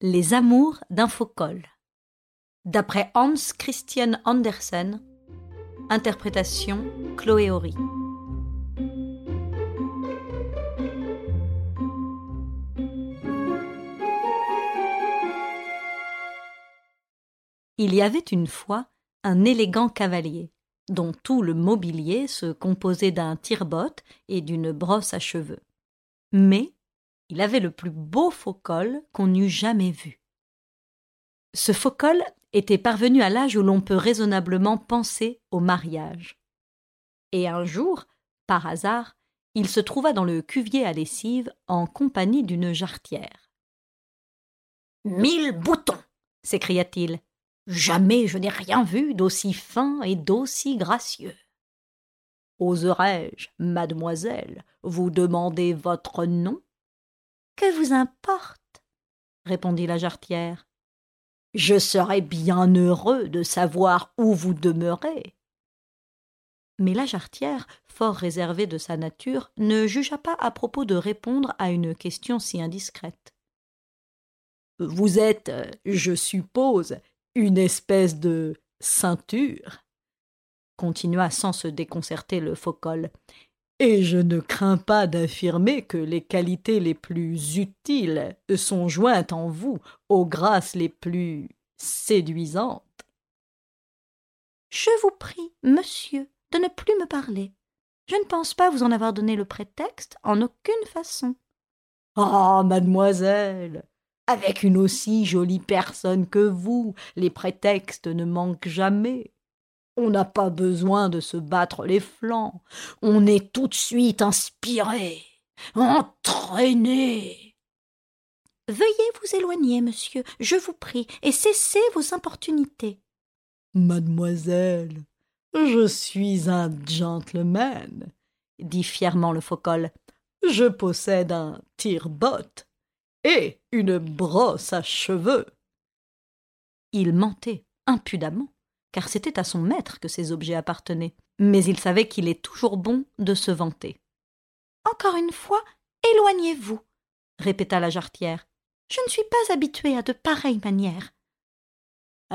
Les amours d'un faux-col. D'après Hans Christian Andersen. Interprétation Chloé Horry. Il y avait une fois un élégant cavalier, dont tout le mobilier se composait d'un tire et d'une brosse à cheveux. Mais il avait le plus beau faux-col qu'on eût jamais vu. Ce faux-col était parvenu à l'âge où l'on peut raisonnablement penser au mariage. Et un jour, par hasard, il se trouva dans le cuvier à lessive en compagnie d'une jarretière. Mille boutons s'écria-t-il. Jamais je n'ai rien vu d'aussi fin et d'aussi gracieux. Oserais-je, mademoiselle, vous demander votre nom? Que vous importe? répondit la jarretière. Je serais bien heureux de savoir où vous demeurez. Mais la jarretière, fort réservée de sa nature, ne jugea pas à propos de répondre à une question si indiscrète. Vous êtes, je suppose, une espèce de ceinture continua sans se déconcerter le faux-col et je ne crains pas d'affirmer que les qualités les plus utiles sont jointes en vous aux grâces les plus séduisantes. Je vous prie, monsieur, de ne plus me parler. Je ne pense pas vous en avoir donné le prétexte en aucune façon. Ah, mademoiselle, avec une aussi jolie personne que vous, les prétextes ne manquent jamais. On n'a pas besoin de se battre les flancs. On est tout de suite inspiré, entraîné. Veuillez vous éloigner, monsieur, je vous prie, et cessez vos importunités. Mademoiselle, je suis un gentleman, dit fièrement le faux-col. Je possède un tire-botte et une brosse à cheveux. Il mentait impudemment car c'était à son maître que ces objets appartenaient, mais il savait qu'il est toujours bon de se vanter. Encore une fois, éloignez-vous, répéta la jarretière. Je ne suis pas habituée à de pareilles manières.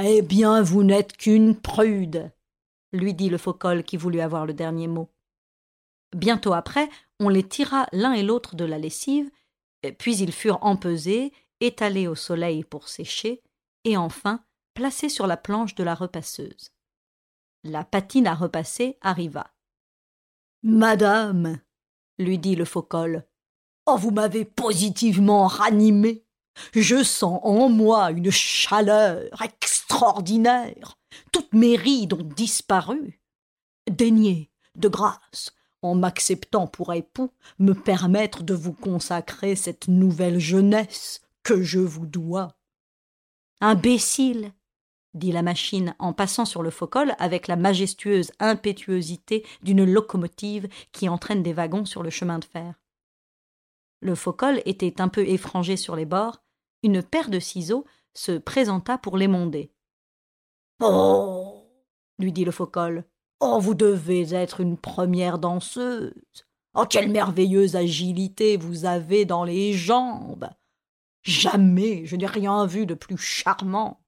Eh bien, vous n'êtes qu'une prude, lui dit le faux-col qui voulut avoir le dernier mot. Bientôt après, on les tira l'un et l'autre de la lessive, puis ils furent empesés, étalés au soleil pour sécher, et enfin placé sur la planche de la repasseuse. La patine à repasser arriva. Madame, lui dit le faux-col, oh, vous m'avez positivement ranimé. Je sens en moi une chaleur extraordinaire. Toutes mes rides ont disparu. Daignez, de grâce, en m'acceptant pour époux, me permettre de vous consacrer cette nouvelle jeunesse que je vous dois. Imbécile, dit la machine en passant sur le faux-col avec la majestueuse impétuosité d'une locomotive qui entraîne des wagons sur le chemin de fer. Le faux-col était un peu effrangé sur les bords, une paire de ciseaux se présenta pour l'émonder. Oh lui dit le faux-col. Oh, vous devez être une première danseuse. Oh, quelle merveilleuse agilité vous avez dans les jambes. Jamais je n'ai rien vu de plus charmant.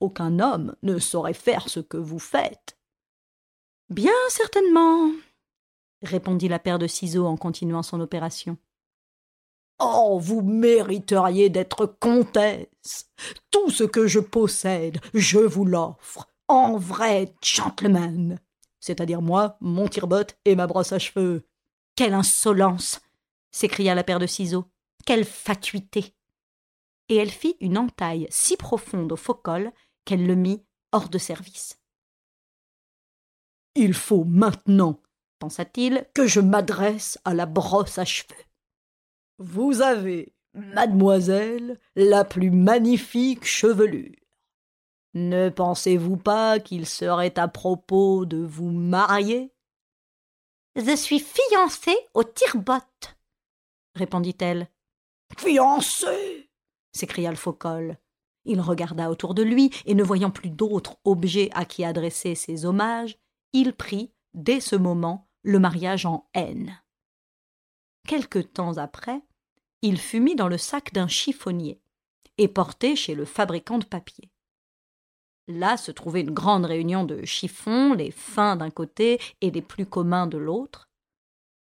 Aucun homme ne saurait faire ce que vous faites. Bien certainement, répondit la paire de ciseaux en continuant son opération. Oh, vous mériteriez d'être comtesse. Tout ce que je possède, je vous l'offre, en vrai gentleman. C'est-à-dire moi, mon tire-botte et ma brosse à cheveux. Quelle insolence s'écria la paire de ciseaux. Quelle fatuité Et elle fit une entaille si profonde au faux col qu'elle le mit hors de service. Il faut maintenant, pensa-t-il, que je m'adresse à la brosse à cheveux. Vous avez, mademoiselle, la plus magnifique chevelure. Ne pensez-vous pas qu'il serait à propos de vous marier? Je suis fiancée au tire-botte, répondit-elle. Fiancée s'écria le faux-col. Il regarda autour de lui, et ne voyant plus d'autre objet à qui adresser ses hommages, il prit, dès ce moment, le mariage en haine. Quelque temps après, il fut mis dans le sac d'un chiffonnier, et porté chez le fabricant de papier. Là se trouvait une grande réunion de chiffons, les fins d'un côté et les plus communs de l'autre.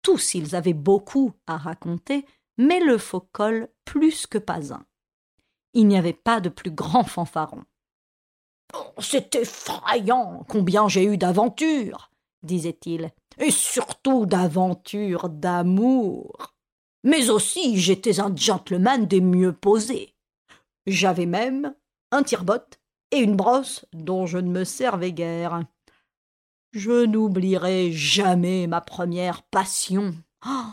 Tous ils avaient beaucoup à raconter, mais le faux-col plus que pas un. Il n'y avait pas de plus grand fanfaron. C'est effrayant combien j'ai eu d'aventures, disait-il, et surtout d'aventures d'amour. Mais aussi j'étais un gentleman des mieux posés. J'avais même un tire-botte et une brosse dont je ne me servais guère. Je n'oublierai jamais ma première passion. Oh,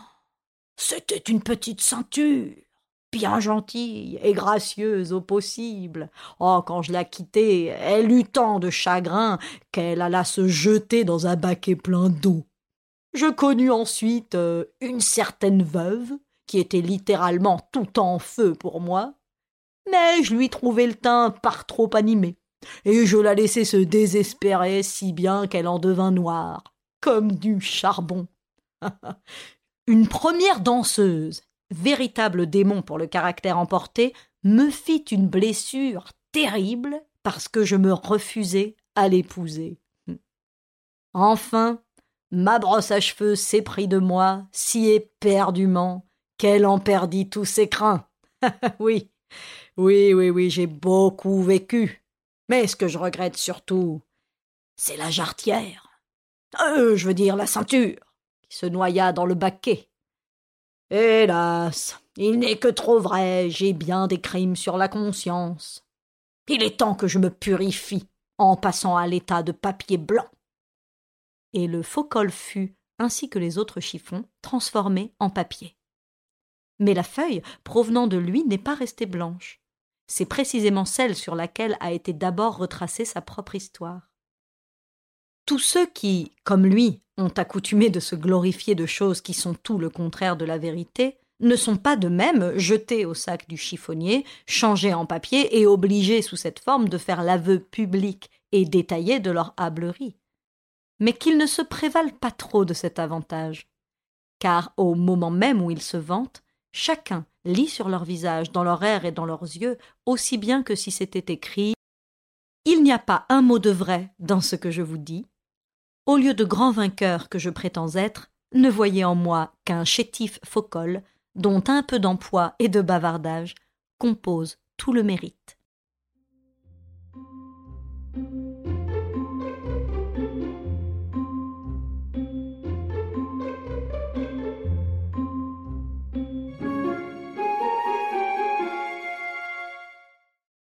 c'était une petite ceinture, bien gentille et gracieuse au possible. Oh, quand je la quittai, elle eut tant de chagrin qu'elle alla se jeter dans un baquet plein d'eau. Je connus ensuite euh, une certaine veuve, qui était littéralement tout en feu pour moi, mais je lui trouvai le teint par trop animé, et je la laissai se désespérer si bien qu'elle en devint noire, comme du charbon. une première danseuse, véritable démon pour le caractère emporté, me fit une blessure terrible parce que je me refusai à l'épouser. Enfin, ma brosse à cheveux s'éprit de moi si éperdument qu'elle en perdit tous ses crins. oui, oui, oui, oui, j'ai beaucoup vécu. Mais ce que je regrette surtout, c'est la jarretière. Euh, je veux dire la ceinture, qui se noya dans le baquet. Hélas, il n'est que trop vrai, j'ai bien des crimes sur la conscience. Il est temps que je me purifie en passant à l'état de papier blanc et le faux col fut, ainsi que les autres chiffons, transformé en papier. Mais la feuille provenant de lui n'est pas restée blanche. C'est précisément celle sur laquelle a été d'abord retracée sa propre histoire. Tous ceux qui, comme lui, ont accoutumé de se glorifier de choses qui sont tout le contraire de la vérité, ne sont pas de même jetés au sac du chiffonnier, changés en papier et obligés sous cette forme de faire l'aveu public et détaillé de leur hablerie mais qu'ils ne se prévalent pas trop de cet avantage. Car au moment même où ils se vantent, chacun lit sur leur visage, dans leur air et dans leurs yeux, aussi bien que si c'était écrit Il n'y a pas un mot de vrai dans ce que je vous dis. Au lieu de grand vainqueur que je prétends être, ne voyez en moi qu'un chétif faux dont un peu d'emploi et de bavardage compose tout le mérite.